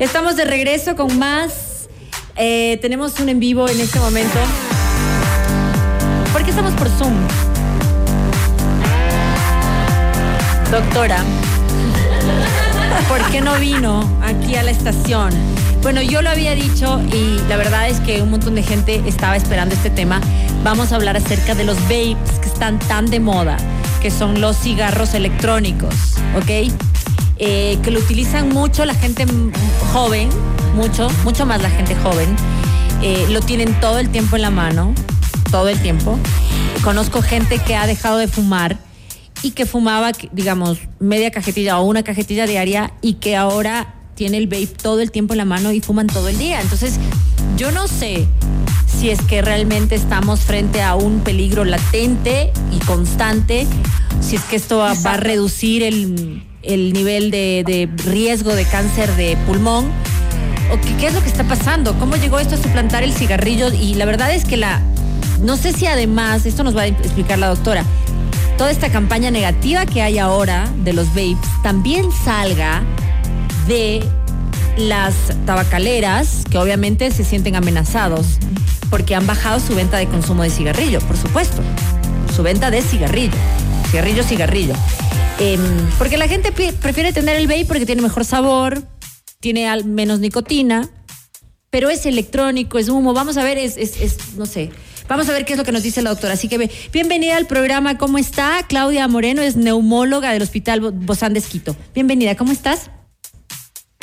Estamos de regreso con más. Eh, tenemos un en vivo en este momento. ¿Por qué estamos por Zoom? Doctora, ¿por qué no vino aquí a la estación? Bueno, yo lo había dicho y la verdad es que un montón de gente estaba esperando este tema. Vamos a hablar acerca de los vapes que están tan de moda, que son los cigarros electrónicos, ¿ok? Eh, que lo utilizan mucho la gente joven, mucho, mucho más la gente joven. Eh, lo tienen todo el tiempo en la mano, todo el tiempo. Conozco gente que ha dejado de fumar y que fumaba, digamos, media cajetilla o una cajetilla diaria y que ahora tiene el vape todo el tiempo en la mano y fuman todo el día. Entonces, yo no sé si es que realmente estamos frente a un peligro latente y constante, si es que esto va, a reducir el, nivel de, riesgo de cáncer de pulmón. ¿O qué, qué, es lo que está pasando? ¿Cómo llegó esto a suplantar el cigarrillo? Y la verdad es que la. No sé si además, esto nos va a explicar la doctora, toda esta campaña negativa que hay ahora de los vapes también salga de las tabacaleras, que obviamente se sienten amenazados porque han bajado su venta de consumo de cigarrillo, por supuesto. Su venta de cigarrillo. Cigarrillo, cigarrillo. Em, porque la gente prefiere tener el vape porque tiene mejor sabor, tiene menos nicotina, pero es electrónico, es humo. Vamos a ver, es, es, no sé. Vamos a ver qué es lo que nos dice la doctora. Así que bienvenida al programa. ¿Cómo está? Claudia Moreno es neumóloga del Hospital Bozán de Esquito. Bienvenida, ¿cómo estás?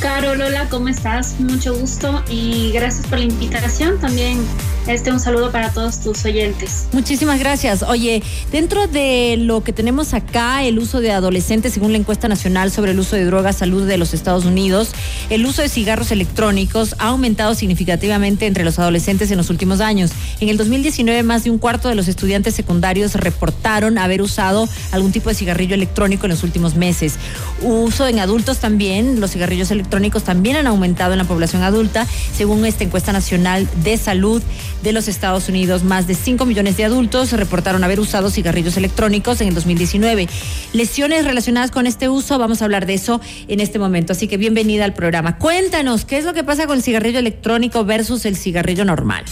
Caro, Lola, ¿cómo estás? Mucho gusto y gracias por la invitación. También este un saludo para todos tus oyentes. Muchísimas gracias. Oye, dentro de lo que tenemos acá, el uso de adolescentes, según la encuesta nacional sobre el uso de drogas, salud de los Estados Unidos, el uso de cigarros electrónicos ha aumentado significativamente entre los adolescentes en los últimos años. En el 2019, más de un cuarto de los estudiantes secundarios reportaron haber usado algún tipo de cigarrillo electrónico en los últimos meses. Uso en adultos también, los cigarrillos electrónicos electrónicos también han aumentado en la población adulta, según esta encuesta nacional de salud de los Estados Unidos. Más de 5 millones de adultos reportaron haber usado cigarrillos electrónicos en el 2019. Lesiones relacionadas con este uso, vamos a hablar de eso en este momento. Así que bienvenida al programa. Cuéntanos, ¿qué es lo que pasa con el cigarrillo electrónico versus el cigarrillo normal?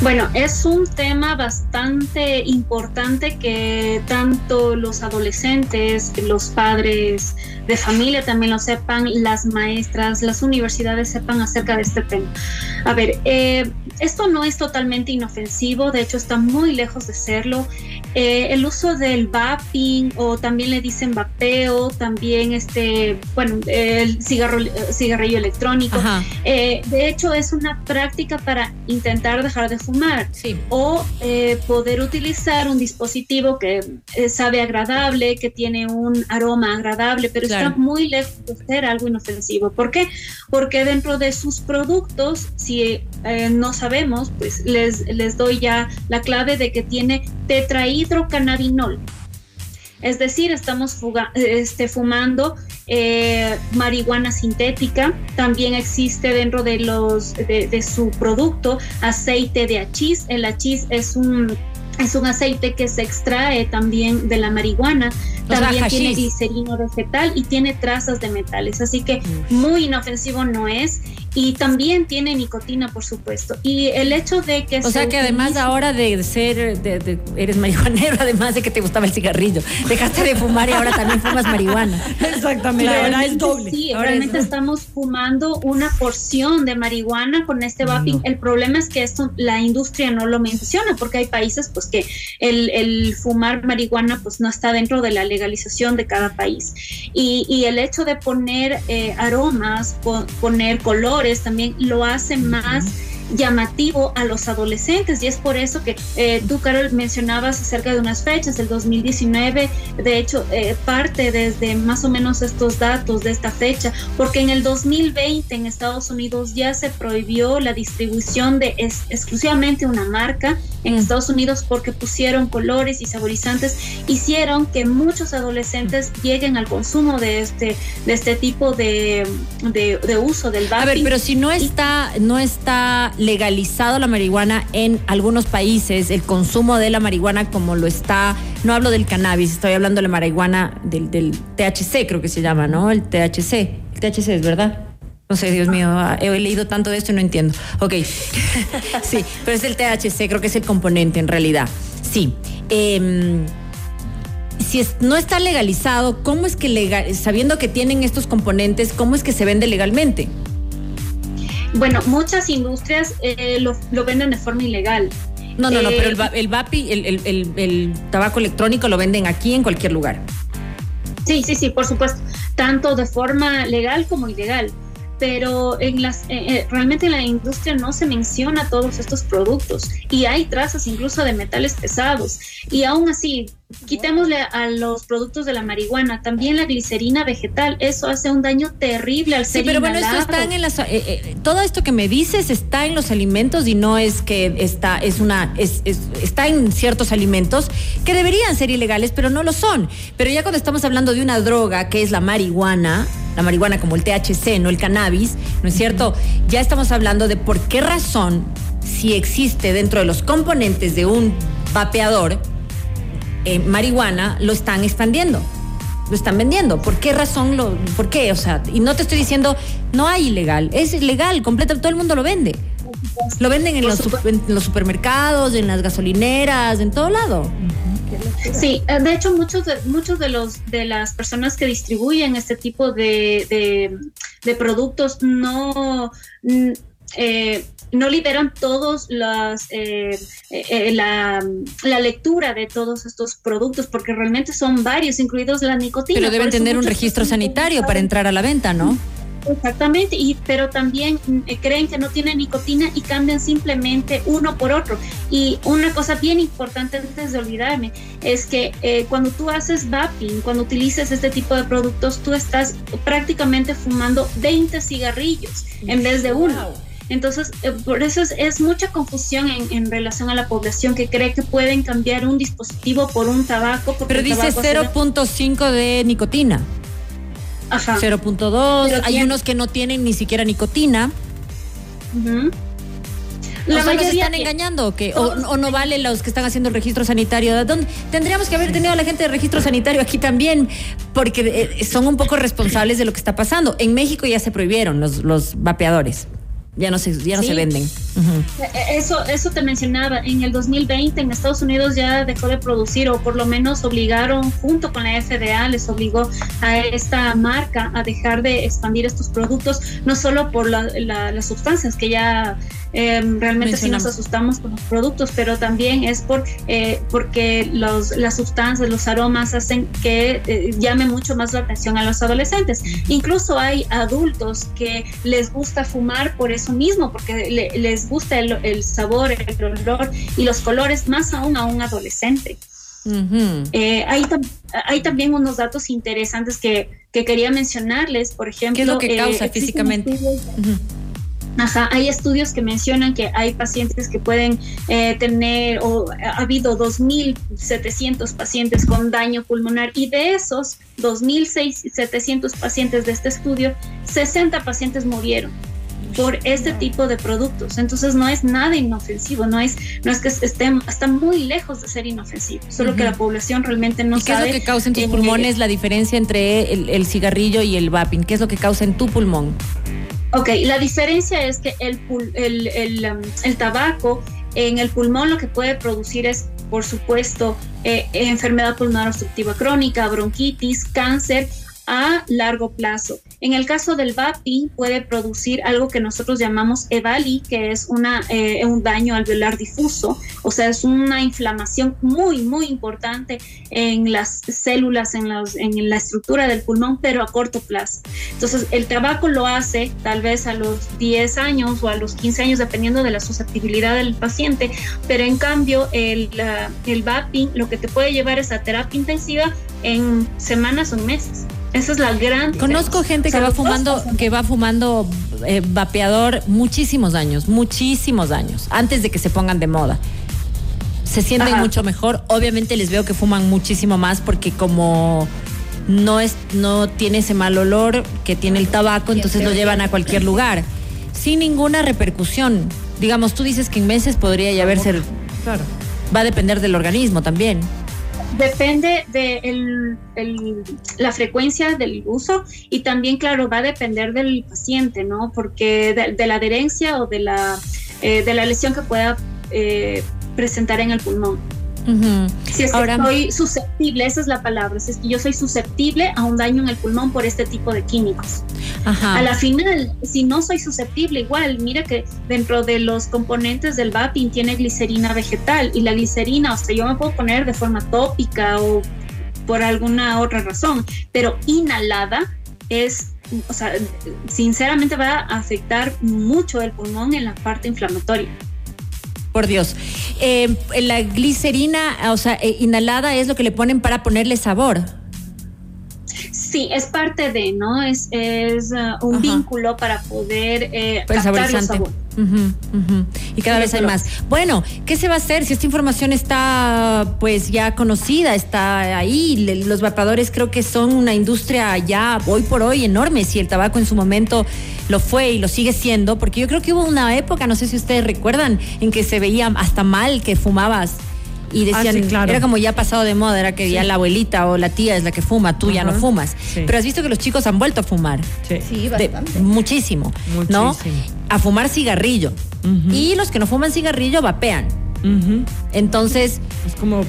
Bueno, es un tema bastante importante que tanto los adolescentes, los padres de familia también lo sepan, las maestras, las universidades sepan acerca de este tema. A ver, eh, esto no es totalmente inofensivo, de hecho está muy lejos de serlo. Eh, el uso del vaping o también le dicen vapeo, también este, bueno, el cigarro, cigarrillo electrónico. Eh, de hecho es una práctica para intentar dejar de fumar o eh, poder utilizar un dispositivo que sabe agradable, que tiene un aroma agradable, pero está muy lejos de ser algo inofensivo. ¿Por qué? Porque dentro de sus productos, si no sabemos, pues les, les doy ya la clave de que tiene tetrahidrocannabinol. Es decir, estamos este, fumando eh, marihuana sintética. También existe dentro de, los, de, su producto aceite de achís. El achís es un, es un aceite que se extrae también de la marihuana. También tiene glicerino vegetal y tiene trazas de metales. Así que muy inofensivo no es y también tiene nicotina, por supuesto. Y el hecho de que... O sea que además ahora de ser, de, eres marihuanero, además de que te gustaba el cigarrillo, dejaste de fumar y ahora también fumas marihuana. Exactamente, ahora es doble. Sí, realmente estamos fumando una porción de marihuana con este vaping. El problema es que esto la industria no lo menciona porque hay países pues que el, el fumar marihuana pues no está dentro de la legalización de cada país. Y, y el hecho de poner eh, aromas, poner colores, también lo hace más llamativo a los adolescentes y es por eso que eh, tú, Carol, mencionabas acerca de unas fechas, del 2019, de hecho, eh, parte desde más o menos estos datos de esta fecha, porque en el 2020 en Estados Unidos ya se prohibió la distribución de exclusivamente una marca en mm. Estados Unidos porque pusieron colores y saborizantes, hicieron que muchos adolescentes lleguen al consumo de este, de este tipo de, de, uso del vaping. A ver, pero si no está, no está legalizado la marihuana en algunos países, el consumo de la marihuana como lo está, no hablo del cannabis, estoy hablando de la marihuana del, THC, creo que se llama, ¿no? El THC. El THC es verdad. No sé, Dios mío, ah, he leído tanto de esto y no entiendo. Ok, sí, pero es el THC, creo que es el componente en realidad. Sí. Em, si no está legalizado, ¿cómo es que legal, sabiendo que tienen estos componentes, cómo es que se vende legalmente? Bueno, muchas industrias eh, lo, venden de forma ilegal. No, no, no, pero el, eh, el VAPI, el, tabaco electrónico lo venden aquí en cualquier lugar. Sí, sí, sí, por supuesto, tanto de forma legal como ilegal pero en las, eh, eh, realmente en la industria no se menciona todos estos productos y hay trazas incluso de metales pesados. Y aún así, quitémosle a los productos de la marihuana, también la glicerina vegetal, eso hace un daño terrible al ser Sí, pero bueno, esto está en las, eh, todo esto que me dices está en los alimentos y no es que está, es una, es, está en ciertos alimentos que deberían ser ilegales, pero no lo son. Pero ya cuando estamos hablando de una droga que es la marihuana, la marihuana como el THC, no el cannabis, ¿no es cierto? Ya estamos hablando de por qué razón, si existe dentro de los componentes de un vapeador, eh, marihuana, lo están expandiendo lo están vendiendo. ¿Por qué razón lo, por qué? O sea, y no te estoy diciendo, no hay ilegal, es ilegal, completo, todo el mundo lo vende. Lo venden en los, en los, supermercados, en las gasolineras, en todo lado. Sí, eh, de hecho muchos de, muchos de los de las personas que distribuyen este tipo de, de, productos no mm, eh, no liberan todos las eh, la, la, lectura de todos estos productos porque realmente son varios, incluidos la nicotina. Pero deben tener un registro sanitario para entrar a la venta, ¿no? Exactamente, y, pero también eh, creen que no tiene nicotina y cambian simplemente uno por otro. Y una cosa bien importante antes de olvidarme es que eh, cuando tú haces vaping, cuando utilizas este tipo de productos, tú estás prácticamente fumando 20 cigarrillos en vez de uno. Entonces, eh, por eso es, mucha confusión en, relación a la población que cree que pueden cambiar un dispositivo por un tabaco. Pero dice 0.5 de nicotina. 0.2, hay unos que no tienen ni siquiera nicotina. La mayoría están engañando o? O, no vale los que están haciendo el registro sanitario? ¿Dónde? Tendríamos que haber tenido a la gente de registro sanitario aquí también, porque eh, son un poco responsables de lo que está pasando. En México ya se prohibieron los, los vapeadores ya no se, ya no se venden. Eso, eso te mencionaba, en el 2020 en Estados Unidos ya dejó de producir o por lo menos obligaron junto con la FDA, les obligó a esta marca a dejar de expandir estos productos, no solo por las sustancias que ya em, realmente sí nos asustamos con los productos, pero también es por, eh, porque los, las sustancias, los aromas hacen que eh, llame mucho más la atención a los adolescentes. Incluso hay adultos que les gusta fumar por eso mismo, porque les gusta el, sabor, el olor y los colores, más aún a un adolescente. Eh, hay, hay, también unos datos interesantes que, que, quería mencionarles, por ejemplo. ¿Qué es lo que causa eh, físicamente? Ajá, hay estudios que mencionan que hay pacientes que pueden eh, tener, o ha habido 2.700 pacientes con daño pulmonar y de esos 2.700 pacientes de este estudio, 60 pacientes murieron por este tipo de productos. Entonces no es nada inofensivo, no es, no es que estén, está muy lejos de ser inofensivo, solo que la población realmente no ¿Qué sabe. ¿Qué es lo que causa en tus pulmones la diferencia entre el, cigarrillo y el vaping? ¿Qué es lo que causa en tu pulmón? Ok, la diferencia es que el, el, um, el, tabaco en el pulmón lo que puede producir es, por supuesto, eh, enfermedad pulmonar obstructiva crónica, bronquitis, cáncer a largo plazo. En el caso del vaping puede producir algo que nosotros llamamos EVALI, que es una, eh, un daño alveolar difuso, o sea, es una inflamación muy, muy importante en las células, en, en la estructura del pulmón, pero a corto plazo. Entonces, el tabaco lo hace tal vez a los 10 años o a los 15 años, dependiendo de la susceptibilidad del paciente, pero en cambio el, el vaping lo que te puede llevar es a terapia intensiva en semanas o meses. Esa es la gran. Conozco gente que va fumando, que va fumando eh, vapeador muchísimos años, muchísimos años, antes de que se pongan de moda. Se sienten mucho mejor. Obviamente les veo que fuman muchísimo más porque como no es, no tiene ese mal olor que tiene el tabaco, entonces lo llevan a cualquier lugar. Sin ninguna repercusión. Digamos, tú dices que en meses podría ya haberse. Claro. Va a depender del organismo también. Depende de la frecuencia del uso y también, claro, va a depender del paciente, ¿no? Porque de, la adherencia o de la, eh, de la lesión que pueda eh, presentar en el pulmón. Si es que Ahora, soy susceptible, esa es la palabra, si es que yo soy susceptible a un daño en el pulmón por este tipo de químicos. A la final, si no soy susceptible, igual, mira que dentro de los componentes del vaping tiene glicerina vegetal y la glicerina, o sea, yo me puedo poner de forma tópica o por alguna otra razón, pero inhalada es o sea, sinceramente va a afectar mucho el pulmón en la parte inflamatoria por Dios. Eh, la glicerina, o sea, eh, inhalada es lo que le ponen para ponerle sabor. Sí, es parte de, ¿no? Es, es uh, un vínculo para poder eh, captar el sabor. Y cada vez hay más. Bueno, ¿qué se va a hacer si esta información está pues ya conocida, está ahí? Los vapadores creo que son una industria ya hoy por hoy enorme, si el tabaco en su momento lo fue y lo sigue siendo, porque yo creo que hubo una época, no sé si ustedes recuerdan, en que se veía hasta mal que fumabas y ah, decían, era como ya pasado de moda, era que ya la abuelita o la tía es la que fuma, tú ya no fumas. Pero has visto que los chicos han vuelto a fumar. Sí, bastante. muchísimo, ¿no? A fumar cigarrillo. Y los que no fuman cigarrillo vapean. Entonces, es como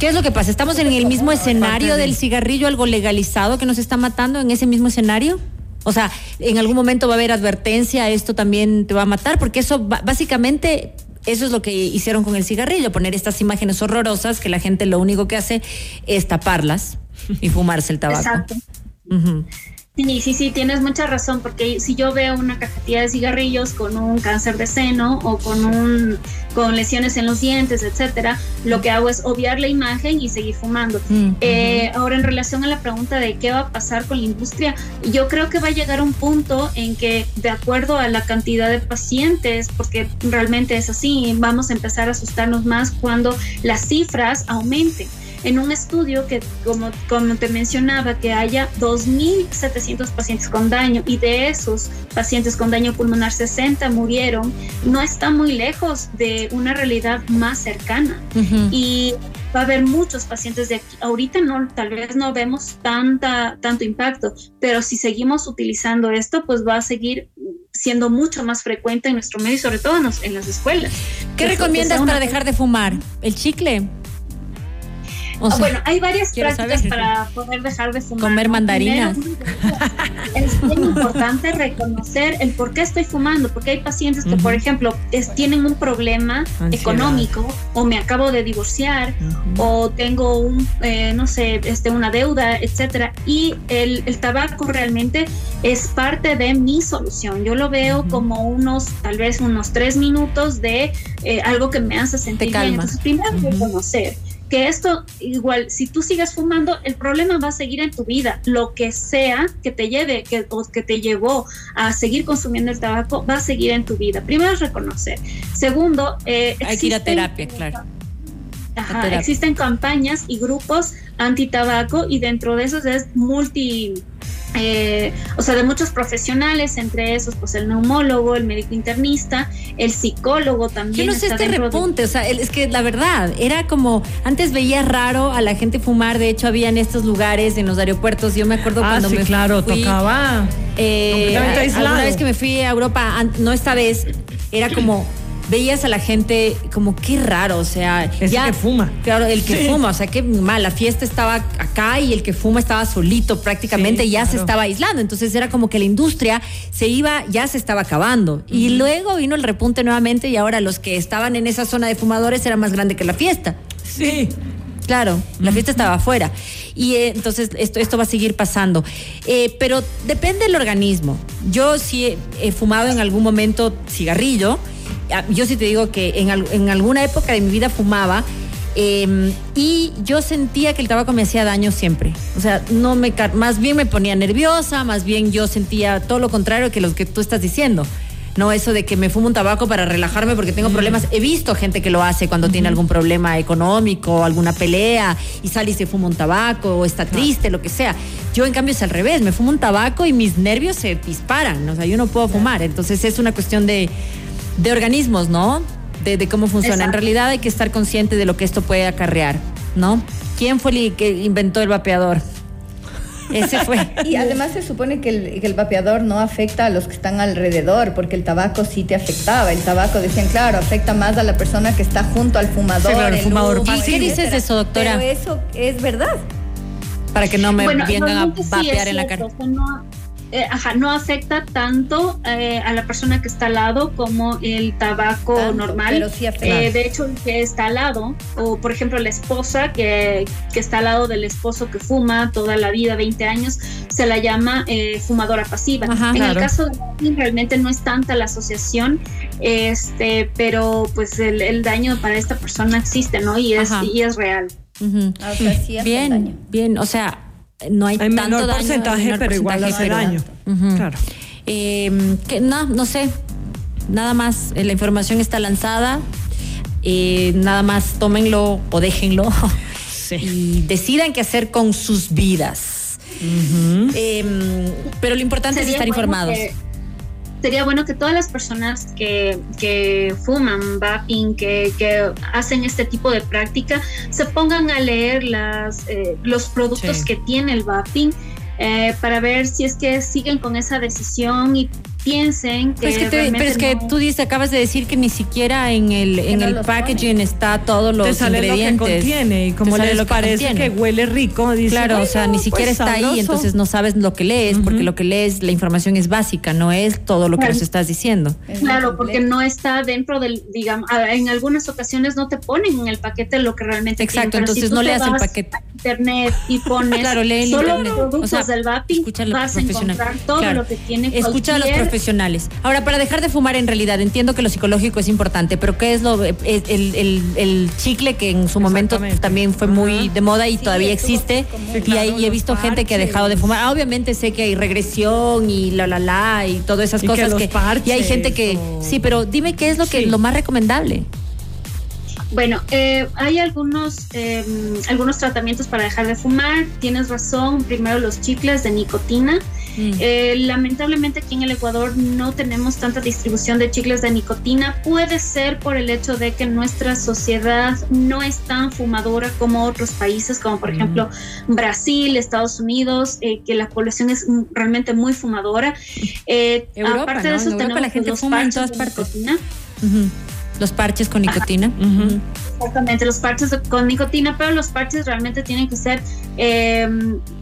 ¿Qué es lo que pasa? ¿Estamos en el mismo escenario del cigarrillo, algo legalizado que nos está matando en ese mismo escenario? O sea, en algún momento va a haber advertencia, esto también te va a matar, porque eso básicamente eso es lo que hicieron con el cigarrillo, poner estas imágenes horrorosas que la gente lo único que hace es taparlas y fumarse el tabaco. Exacto. Sí, sí, sí, tienes mucha razón, porque si yo veo una cajetilla de cigarrillos con un cáncer de seno o con un con lesiones en los dientes, etcétera, lo que hago es obviar la imagen y seguir fumando. Mm, eh, ahora, en relación a la pregunta de qué va a pasar con la industria, yo creo que va a llegar un punto en que, de acuerdo a la cantidad de pacientes, porque realmente es así, vamos a empezar a asustarnos más cuando las cifras aumenten en un estudio que, como, como te mencionaba, que haya 2.700 pacientes con daño y de esos pacientes con daño pulmonar 60 murieron, no está muy lejos de una realidad más cercana. Y va a haber muchos pacientes de aquí. Ahorita no, tal vez no vemos tanta, tanto impacto, pero si seguimos utilizando esto, pues va a seguir siendo mucho más frecuente en nuestro medio y sobre todo en, en las escuelas. ¿Qué recomiendas para dejar de fumar? ¿El chicle? Bueno, hay varias prácticas para poder dejar de fumar. Comer mandarinas. es bien importante reconocer el por qué estoy fumando, porque hay pacientes que, por ejemplo, tienen un problema económico o me acabo de divorciar o tengo un, eh, no sé, este, una deuda, etcétera. Y el, tabaco realmente es parte de mi solución. Yo lo veo como unos, tal vez unos tres minutos de eh, algo que me hace sentir bien. Entonces, primero reconocer que esto igual, si tú sigues fumando, el problema va a seguir en tu vida. Lo que sea que te lleve, que, o que te llevó a seguir consumiendo el tabaco, va a seguir en tu vida. Primero es reconocer. Segundo, eh, hay que ir a terapia, claro. Ajá, existen campañas y grupos anti-tabaco y dentro de esos es multi eh, o sea, de muchos profesionales, entre esos, pues el neumólogo, el médico internista, el psicólogo también. Yo no sé este repunte, o sea, es que la verdad, era como, antes veía raro a la gente fumar, de hecho había en estos lugares, en los aeropuertos, yo me acuerdo ah, cuando sí, me claro, tocaba. Eh, alguna vez que me fui a Europa, no esta vez, era como veías a la gente como qué raro, o sea, el que fuma. Claro, el que fuma, o sea, qué mal, la fiesta estaba acá y el que fuma estaba solito prácticamente, ya se estaba aislando, entonces era como que la industria se iba, ya se estaba acabando. Y luego vino el repunte nuevamente y ahora los que estaban en esa zona de fumadores era más grande que la fiesta. Sí. Claro, la fiesta estaba afuera. Y eh, entonces esto, esto va a seguir pasando. Eh, pero depende del organismo. Yo sí he fumado en algún momento cigarrillo yo sí te digo que en, en alguna época de mi vida fumaba em, y yo sentía que el tabaco me hacía daño siempre. O sea, no me, más bien me ponía nerviosa, más bien yo sentía todo lo contrario que lo que tú estás diciendo. No, eso de que me fumo un tabaco para relajarme porque tengo mm. problemas. He visto gente que lo hace cuando tiene algún problema económico, alguna pelea y sale y se fuma un tabaco o está triste, lo que sea. Yo, en cambio, es al revés. Me fumo un tabaco y mis nervios se disparan. O sea, yo no puedo fumar. Entonces, es una cuestión de, de organismos, ¿no? De, cómo funciona. En realidad hay que estar consciente de lo que esto puede acarrear, ¿no? ¿Quién fue el que inventó el vapeador? Ese fue. Y además se supone que el, que el, vapeador no afecta a los que están alrededor, porque el tabaco sí te afectaba. El tabaco, decían, claro, afecta más a la persona que está junto al fumador. Sí, claro, el fumador. ¿Y qué dices de eso, doctora? Pero eso es verdad. Para que no me bueno, vengan a vapear sí en la cara. No, eh, ajá, no afecta tanto eh, a la persona que está al lado como el tabaco tanto, normal. Pero sí afecta. Eh, de hecho, el que está al lado, o por ejemplo la esposa que, que, está al lado del esposo que fuma toda la vida, 20 años, se la llama eh, fumadora pasiva. Ajá, en claro. el caso de Martín, realmente no es tanta la asociación, este, pero pues el, el daño para esta persona existe, ¿no? Y es, Ajá. y es real. Uh -huh. o sea, sí hace bien, daño. bien, o sea, no hay, Hay tanto menor daño, porcentaje, menor pero igual porcentaje, hace pero- daño. Claro. Eh, que no, no sé, nada más, eh, la información está lanzada, eh, nada más tómenlo o déjenlo Sí. y decidan qué hacer con sus vidas. Eh, pero lo importante es estar bueno informados. que- sería bueno que todas las personas que, que fuman vaping, que, que hacen este tipo de práctica, se pongan a leer las, eh, los productos Sí. que tiene el vaping eh, para ver si es que siguen con esa decisión y piensen que. Pero es que, te- pero es que no- tú dices, acabas de decir que ni siquiera en el, en no el packaging está todos los te sale lo que ingredientes. contiene y como les lo que parece contiene. que huele rico, dice, Claro, o sea, "Bueno, ni siquiera pues, está ahí, sabroso". entonces no sabes lo que lees, porque Ujú. lo que lees, la información es básica, no es todo lo que Claro. nos estás diciendo. Claro, porque no está dentro del, digamos, en algunas ocasiones no te ponen en el paquete lo que realmente Exacto, tienen, entonces si tú no leas el paquete. a internet y pones Claro, lee en solo internet. productos O sea, del vaping, escucha a los vas a profesionales. encontrar todo Claro. lo que tiene Escucha a los cualquier- profesionales. Ahora, para dejar de fumar, en realidad, entiendo que lo psicológico es importante, pero ¿qué es lo el, el- el- el chicle que en su momento también fue muy de moda y Sí, todavía existe? Sí, y, claro, ahí he visto gente que ha dejado de fumar. Ah, obviamente sé que hay regresión y la la la y todas esas Y que cosas los y hay gente que o- sí, pero dime qué es lo que Sí. lo más recomendable. Bueno, eh, hay algunos, eh, algunos tratamientos para dejar de fumar. Tienes razón. Primero los chicles de nicotina. Eh, lamentablemente aquí en el Ecuador no tenemos tanta distribución de chicles de nicotina. Puede ser por el hecho de que nuestra sociedad no es tan fumadora como otros países, como por Mm. ejemplo Brasil, Estados Unidos, eh, que la población es mm, realmente muy fumadora. Eh, Europa, aparte ¿no? de eso, tenemos la gente los fuma en todas partes. nicotina. Los parches con nicotina. Exactamente, los parches con nicotina, pero los parches realmente tienen que ser eh,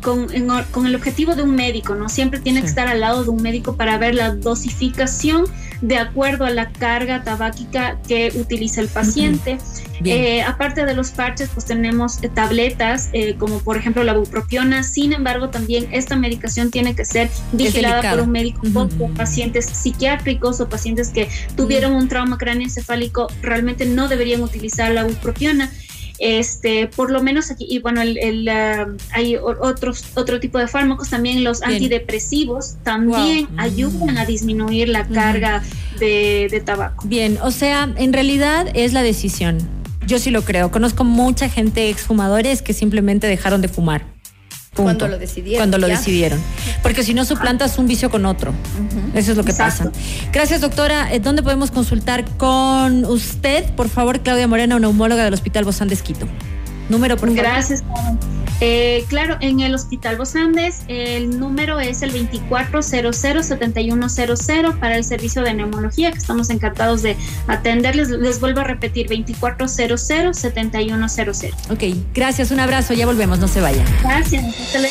con, en con el objetivo de un médico, ¿no? Siempre tiene que estar al lado de un médico para ver la dosificación de acuerdo a la carga tabáquica que utiliza el paciente. Eh, aparte de los parches, pues tenemos eh, tabletas, eh, como por ejemplo la bupropiona. Sin embargo, también esta medicación tiene que ser vigilada por un médico Ujú. por pacientes psiquiátricos o pacientes que tuvieron un trauma cráneoencefálico. Realmente no deberían utilizar la bupropiona. Este, por lo menos aquí, y bueno, el, el, ah, hay otros, otro tipo de fármacos, también los Bien. antidepresivos también Wow. ayudan a disminuir la Ujú. carga de, de tabaco. Bien, o sea, en realidad es la decisión. Yo sí lo creo. Conozco mucha gente exfumadores que simplemente dejaron de fumar. Punto. Cuando lo decidieron, Cuando lo ya. decidieron. Porque si no suplantas un vicio con otro. Eso es lo que Exacto. pasa. Gracias, doctora. Eh, ¿Dónde podemos consultar con usted? Por favor, Claudia Moreno, neumóloga del Hospital Bozán de Esquito. Número, por favor. Gracias. Eh, claro, en el Hospital Los Andes el número es el 2400-7100 para el servicio de neumología, que estamos encantados de atenderles. Les vuelvo a repetir, 2400-7100. Ok, gracias. Un abrazo. Ya volvemos. No se vaya. Gracias. Hasta luego.